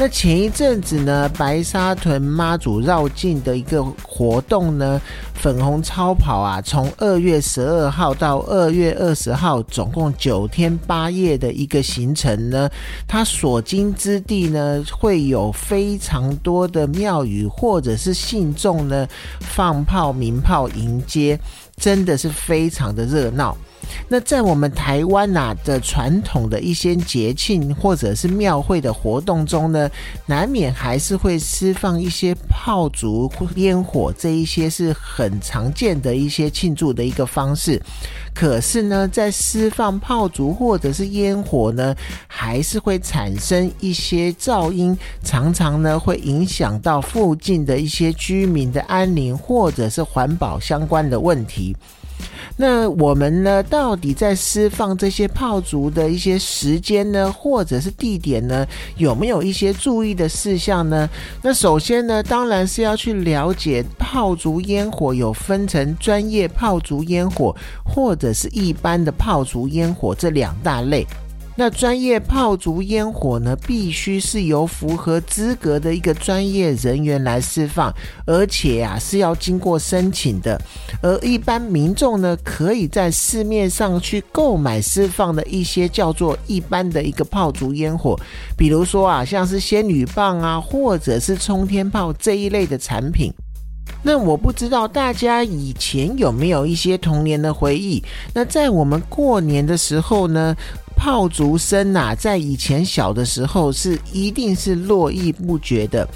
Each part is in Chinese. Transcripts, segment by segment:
那前一阵子呢，白沙屯妈祖绕境的一个活动呢，粉红超跑啊，从二月十二号到二月二十号，总共九天八夜的一个行程呢，它所经之地呢，会有非常多的庙宇或者是信众呢，放炮鸣炮迎接，真的是非常的热闹。那在我们台湾呐的传统的一些节庆或者是庙会的活动中呢，难免还是会释放一些炮竹、烟火，这一些是很常见的一些庆祝的一个方式。可是呢，在释放炮竹或者是烟火呢，还是会产生一些噪音，常常呢会影响到附近的一些居民的安宁或者是环保相关的问题。那我们呢，到底在释放这些炮竹的一些时间呢，或者是地点呢，有没有一些注意的事项呢？那首先呢，当然是要去了解炮竹烟火有分成专业炮竹烟火，或者是一般的炮竹烟火这两大类。那专业炮竹烟火呢，必须是由符合资格的一个专业人员来释放，而且啊是要经过申请的。而一般民众呢，可以在市面上去购买释放的一些叫做一般的一个炮竹烟火，比如说啊，像是仙女棒啊，或者是冲天炮这一类的产品。那我不知道大家以前有没有一些童年的回忆？那在我们过年的时候呢？炮竹声呐，在以前小的时候是一定是络绎不绝的。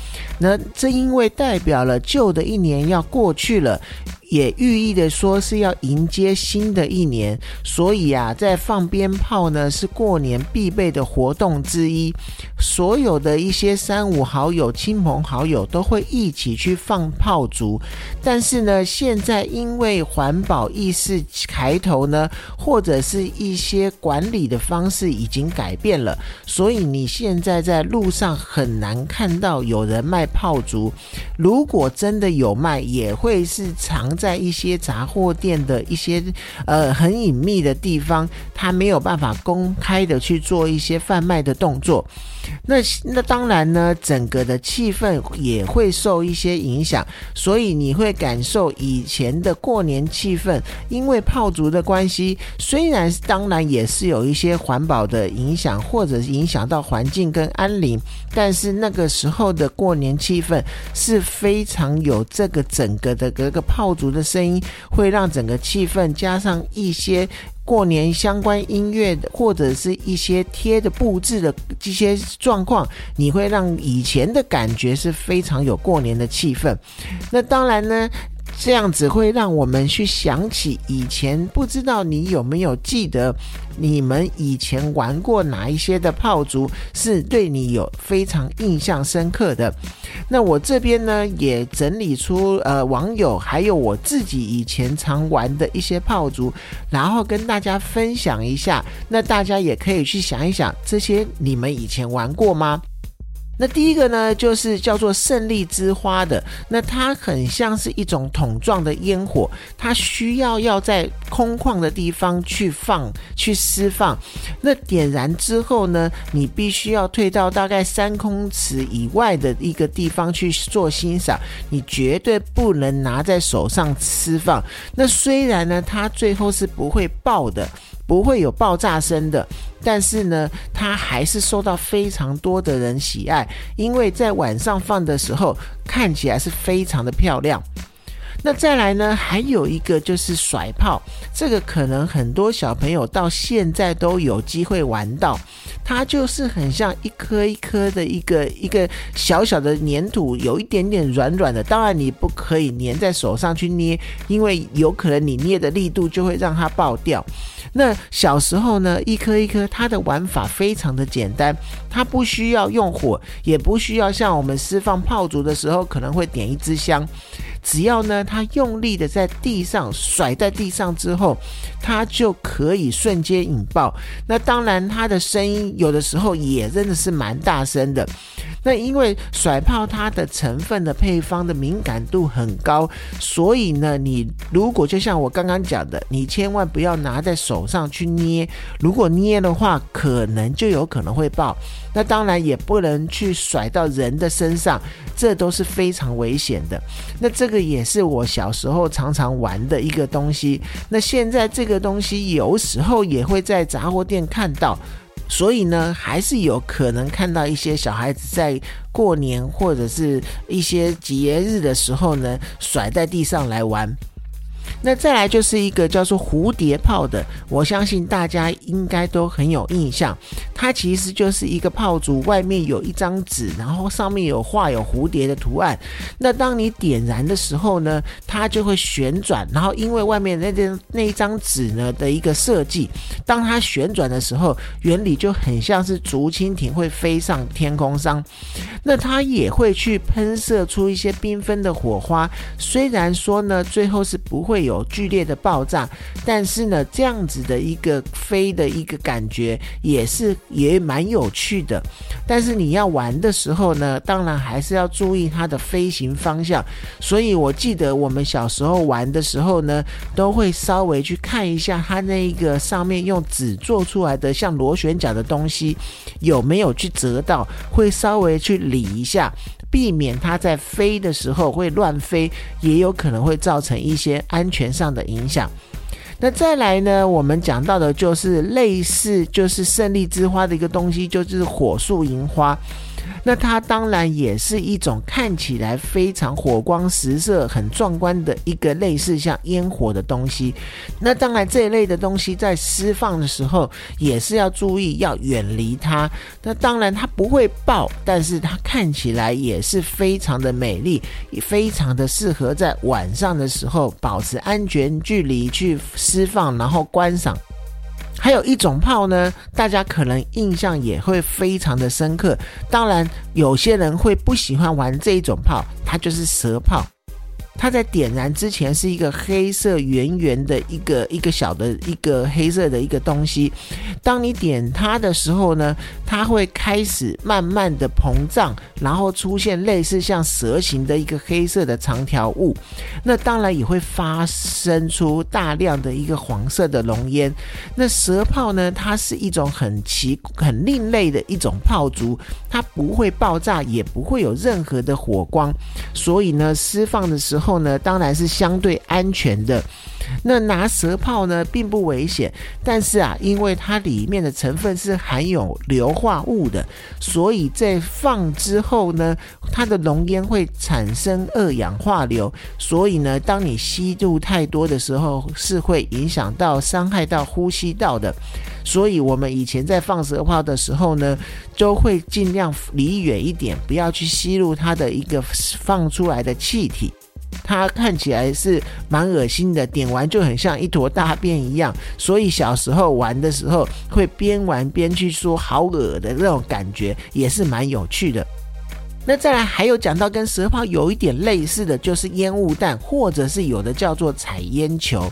那这因为代表了旧的一年要过去了。也寓意的说是要迎接新的一年，所以啊，在放鞭炮呢是过年必备的活动之一。所有的一些三五好友、亲朋好友都会一起去放炮竹。但是呢，现在因为环保意识抬头呢，或者是一些管理的方式已经改变了，所以你现在在路上很难看到有人卖炮竹。如果真的有卖，也会是长。在一些杂货店的一些呃很隐秘的地方，他没有办法公开的去做一些贩卖的动作。那那当然呢，整个的气氛也会受一些影响，所以你会感受以前的过年气氛。因为炮竹的关系，虽然当然也是有一些环保的影响，或者影响到环境跟安宁，但是那个时候的过年气氛是非常有这个整个的各个炮竹。的声音会让整个气氛加上一些过年相关音乐的，或者是一些贴的布置的这些状况，你会让以前的感觉是非常有过年的气氛。那当然呢。这样子会让我们去想起以前，不知道你有没有记得，你们以前玩过哪一些的炮竹是对你有非常印象深刻的？那我这边呢也整理出呃网友还有我自己以前常玩的一些炮竹，然后跟大家分享一下。那大家也可以去想一想，这些你们以前玩过吗？那第一个呢，就是叫做胜利之花的，那它很像是一种桶状的烟火，它需要要在空旷的地方去放、去释放。那点燃之后呢，你必须要退到大概三公尺以外的一个地方去做欣赏，你绝对不能拿在手上释放。那虽然呢，它最后是不会爆的。不会有爆炸声的，但是呢，它还是受到非常多的人喜爱，因为在晚上放的时候看起来是非常的漂亮。那再来呢，还有一个就是甩炮，这个可能很多小朋友到现在都有机会玩到，它就是很像一颗一颗的一个一个小小的粘土，有一点点软软的。当然你不可以粘在手上去捏，因为有可能你捏的力度就会让它爆掉。那小时候呢，一颗一颗，它的玩法非常的简单，它不需要用火，也不需要像我们释放炮竹的时候可能会点一支香。只要呢，它用力的在地上甩在地上之后，它就可以瞬间引爆。那当然，它的声音有的时候也真的是蛮大声的。那因为甩炮它的成分的配方的敏感度很高，所以呢，你如果就像我刚刚讲的，你千万不要拿在手手上去捏，如果捏的话，可能就有可能会爆。那当然也不能去甩到人的身上，这都是非常危险的。那这个也是我小时候常常玩的一个东西。那现在这个东西有时候也会在杂货店看到。所以呢，还是有可能看到一些小孩子在过年或者是一些节日的时候呢，甩在地上来玩。那再来就是一个叫做蝴蝶炮的，我相信大家应该都很有印象。它其实就是一个炮竹，外面有一张纸，然后上面有画有蝴蝶的图案。那当你点燃的时候呢，它就会旋转，然后因为外面那张那一张纸呢的一个设计，当它旋转的时候，原理就很像是竹蜻蜓会飞上天空上。那它也会去喷射出一些缤纷的火花。虽然说呢，最后是不会有。有剧烈的爆炸，但是呢，这样子的一个飞的一个感觉也是也蛮有趣的。但是你要玩的时候呢，当然还是要注意它的飞行方向。所以我记得我们小时候玩的时候呢，都会稍微去看一下它那一个上面用纸做出来的像螺旋桨的东西有没有去折到，会稍微去理一下。避免它在飞的时候会乱飞，也有可能会造成一些安全上的影响。那再来呢，我们讲到的就是类似就是胜利之花的一个东西，就是火树银花。那它当然也是一种看起来非常火光十色、很壮观的一个类似像烟火的东西。那当然这一类的东西在释放的时候也是要注意，要远离它。那当然它不会爆，但是它看起来也是非常的美丽，也非常的适合在晚上的时候保持安全距离去释放，然后观赏。还有一种炮呢，大家可能印象也会非常的深刻。当然，有些人会不喜欢玩这一种炮，它就是蛇炮。它在点燃之前是一个黑色圆圆的一个一个小的一个黑色的一个东西，当你点它的时候呢，它会开始慢慢的膨胀，然后出现类似像蛇形的一个黑色的长条物，那当然也会发生出大量的一个黄色的浓烟。那蛇炮呢，它是一种很奇很另类的一种炮竹，它不会爆炸，也不会有任何的火光，所以呢，释放的时候。后呢，当然是相对安全的。那拿蛇炮呢，并不危险，但是啊，因为它里面的成分是含有硫化物的，所以在放之后呢，它的浓烟会产生二氧化硫，所以呢，当你吸入太多的时候，是会影响到伤害到呼吸道的。所以我们以前在放蛇炮的时候呢，都会尽量离远一点，不要去吸入它的一个放出来的气体。它看起来是蛮恶心的，点完就很像一坨大便一样，所以小时候玩的时候会边玩边去说好恶的那种感觉，也是蛮有趣的。那再来还有讲到跟蛇炮有一点类似的就是烟雾弹，或者是有的叫做彩烟球。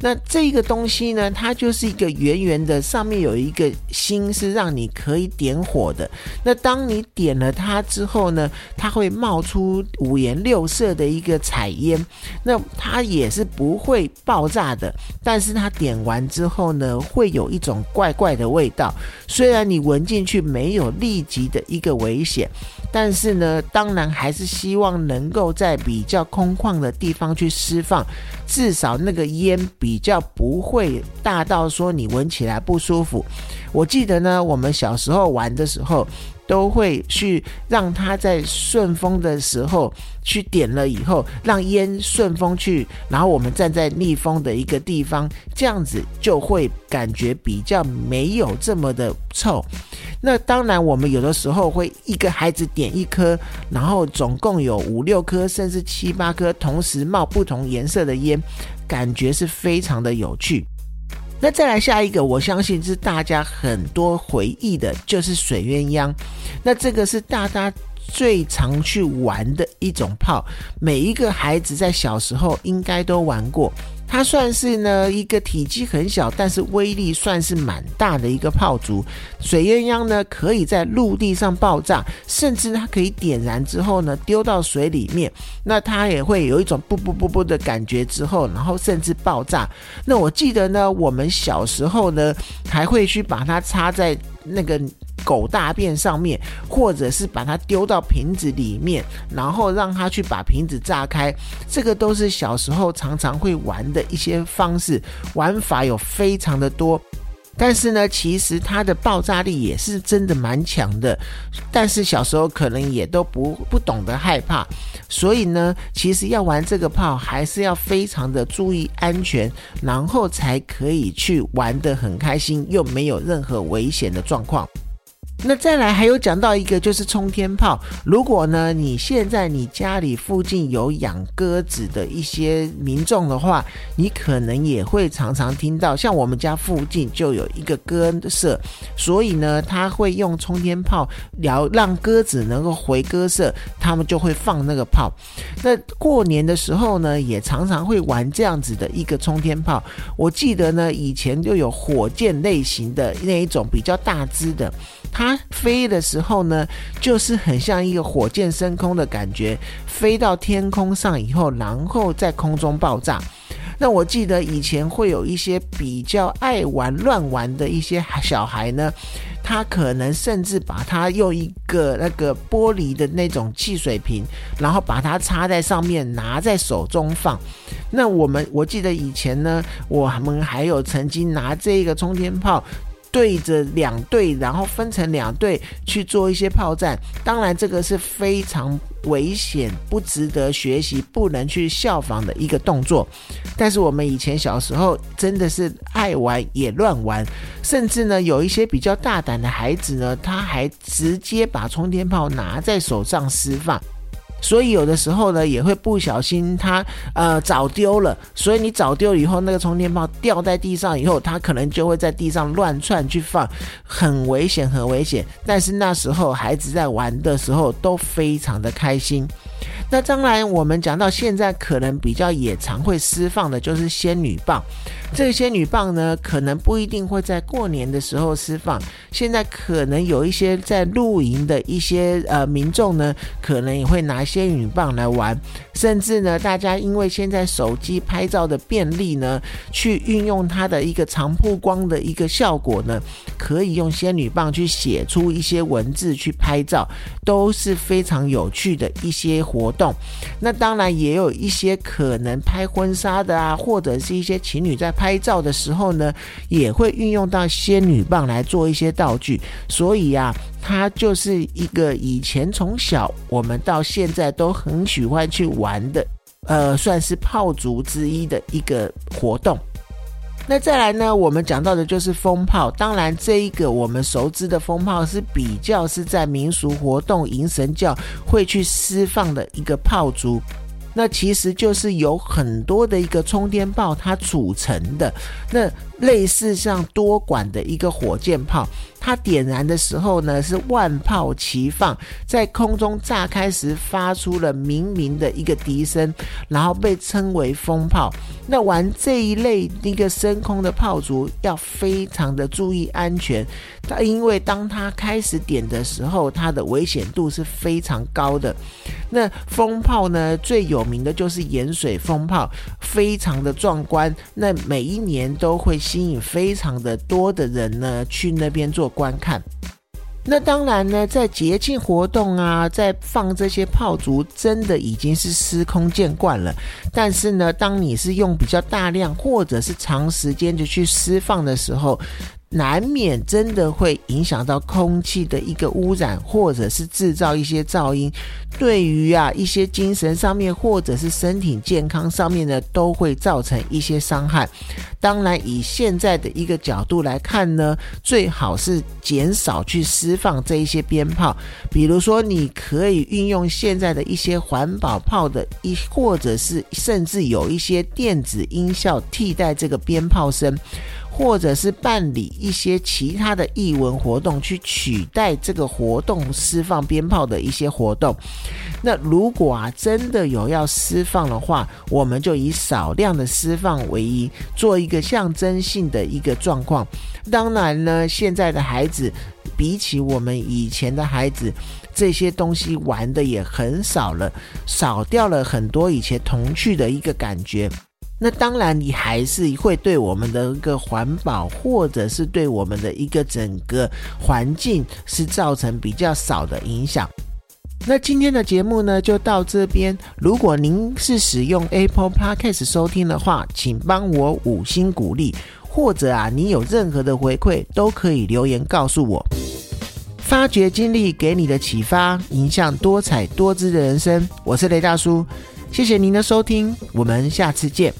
那这个东西呢，它就是一个圆圆的，上面有一个心，是让你可以点火的。那当你点了它之后呢，它会冒出五颜六色的一个彩烟。那它也是不会爆炸的，但是它点完之后呢，会有一种怪怪的味道。虽然你闻进去没有立即的一个危险，但是呢，当然还是希望能够在比较空旷的地方去释放，至少那个烟比。较不会大到说你闻起来不舒服。我记得呢，我们小时候玩的时候。都会去让它在顺风的时候去点了以后，让烟顺风去，然后我们站在逆风的一个地方，这样子就会感觉比较没有这么的臭。那当然，我们有的时候会一个孩子点一颗，然后总共有五六颗，甚至七八颗，同时冒不同颜色的烟，感觉是非常的有趣。那再来下一个，我相信是大家很多回忆的，就是水鸳鸯。那这个是大家最常去玩的一种炮，每一个孩子在小时候应该都玩过。它算是呢一个体积很小，但是威力算是蛮大的一个炮竹。水鸳鸯呢可以在陆地上爆炸，甚至它可以点燃之后呢丢到水里面，那它也会有一种不不不不的感觉之后，然后甚至爆炸。那我记得呢，我们小时候呢还会去把它插在那个。狗大便上面，或者是把它丢到瓶子里面，然后让它去把瓶子炸开，这个都是小时候常常会玩的一些方式，玩法有非常的多。但是呢，其实它的爆炸力也是真的蛮强的。但是小时候可能也都不不懂得害怕，所以呢，其实要玩这个炮还是要非常的注意安全，然后才可以去玩得很开心，又没有任何危险的状况。那再来还有讲到一个就是冲天炮，如果呢你现在你家里附近有养鸽子的一些民众的话，你可能也会常常听到，像我们家附近就有一个鸽舍，所以呢他会用冲天炮，聊让鸽子能够回鸽舍，他们就会放那个炮。那过年的时候呢，也常常会玩这样子的一个冲天炮。我记得呢以前就有火箭类型的那一种比较大只的。它飞的时候呢，就是很像一个火箭升空的感觉，飞到天空上以后，然后在空中爆炸。那我记得以前会有一些比较爱玩乱玩的一些小孩呢，他可能甚至把它用一个那个玻璃的那种汽水瓶，然后把它插在上面，拿在手中放。那我们我记得以前呢，我们还有曾经拿这个冲天炮。对着两队，然后分成两队去做一些炮战。当然，这个是非常危险、不值得学习、不能去效仿的一个动作。但是我们以前小时候真的是爱玩也乱玩，甚至呢有一些比较大胆的孩子呢，他还直接把冲天炮拿在手上释放。所以有的时候呢，也会不小心它呃找丢了，所以你找丢了以后，那个充电宝掉在地上以后，它可能就会在地上乱窜去放，很危险，很危险。但是那时候孩子在玩的时候都非常的开心。那当然，我们讲到现在，可能比较也常会释放的就是仙女棒。这个仙女棒呢，可能不一定会在过年的时候释放。现在可能有一些在露营的一些呃民众呢，可能也会拿仙女棒来玩。甚至呢，大家因为现在手机拍照的便利呢，去运用它的一个长曝光的一个效果呢，可以用仙女棒去写出一些文字去拍照，都是非常有趣的一些活动。那当然也有一些可能拍婚纱的啊，或者是一些情侣在。拍照的时候呢，也会运用到仙女棒来做一些道具，所以呀，它就是一个以前从小我们到现在都很喜欢去玩的，呃，算是炮竹之一的一个活动。那再来呢，我们讲到的就是风炮，当然这一个我们熟知的风炮是比较是在民俗活动迎神教会去释放的一个炮竹。那其实就是有很多的一个充电炮它组成的，那类似像多管的一个火箭炮。它点燃的时候呢，是万炮齐放，在空中炸开时发出了鸣鸣的一个笛声，然后被称为风炮。那玩这一类一个升空的炮竹要非常的注意安全，它因为当它开始点的时候，它的危险度是非常高的。那风炮呢，最有名的就是盐水风炮，非常的壮观。那每一年都会吸引非常的多的人呢去那边做。观看，那当然呢，在节庆活动啊，在放这些炮竹，真的已经是司空见惯了。但是呢，当你是用比较大量或者是长时间的去释放的时候，难免真的会影响到空气的一个污染，或者是制造一些噪音，对于啊一些精神上面或者是身体健康上面呢，都会造成一些伤害。当然，以现在的一个角度来看呢，最好是减少去释放这一些鞭炮。比如说，你可以运用现在的一些环保炮的一，或者是甚至有一些电子音效替代这个鞭炮声。或者是办理一些其他的艺文活动，去取代这个活动释放鞭炮的一些活动。那如果啊真的有要释放的话，我们就以少量的释放为宜，做一个象征性的一个状况。当然呢，现在的孩子比起我们以前的孩子，这些东西玩的也很少了，少掉了很多以前童趣的一个感觉。那当然，你还是会对我们的一个环保，或者是对我们的一个整个环境，是造成比较少的影响。那今天的节目呢，就到这边。如果您是使用 Apple Podcast 收听的话，请帮我五星鼓励，或者啊，你有任何的回馈，都可以留言告诉我。发掘经历给你的启发，影响多彩多姿的人生。我是雷大叔，谢谢您的收听，我们下次见。